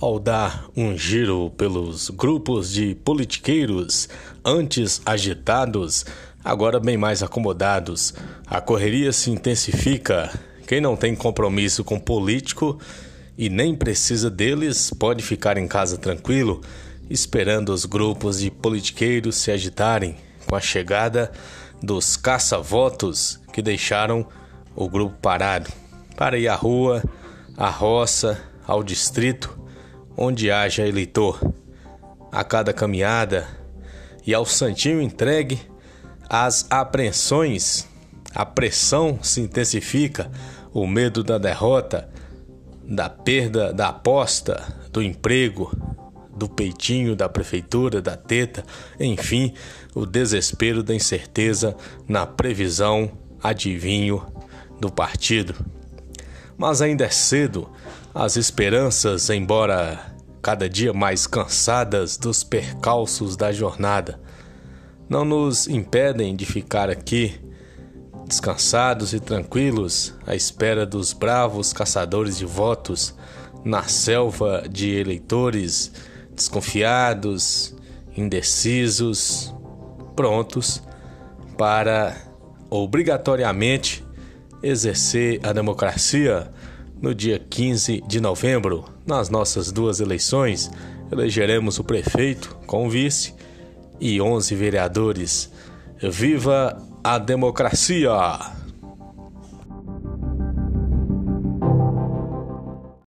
ao dar um giro pelos grupos de politiqueiros antes agitados, agora bem mais acomodados. A correria se intensifica. Quem não tem compromisso com político e nem precisa deles pode ficar em casa tranquilo, esperando os grupos de politiqueiros se agitarem com a chegada dos caça-votos que deixaram o grupo parado para ir à rua, à roça, ao distrito onde haja eleitor. A cada caminhada e ao santinho entregue, as apreensões, a pressão se intensifica, o medo da derrota, da perda da aposta, do emprego, do peitinho da prefeitura, da teta, enfim, o desespero da incerteza na previsão, adivinho do partido. Mas ainda é cedo, as esperanças, embora cada dia mais cansadas dos percalços da jornada, não nos impedem de ficar aqui descansados e tranquilos à espera dos bravos caçadores de votos na selva de eleitores desconfiados, indecisos, prontos para obrigatoriamente exercer a democracia no dia 15 de novembro, nas nossas duas eleições, elegeremos o prefeito com o vice e 11 vereadores. Viva a democracia!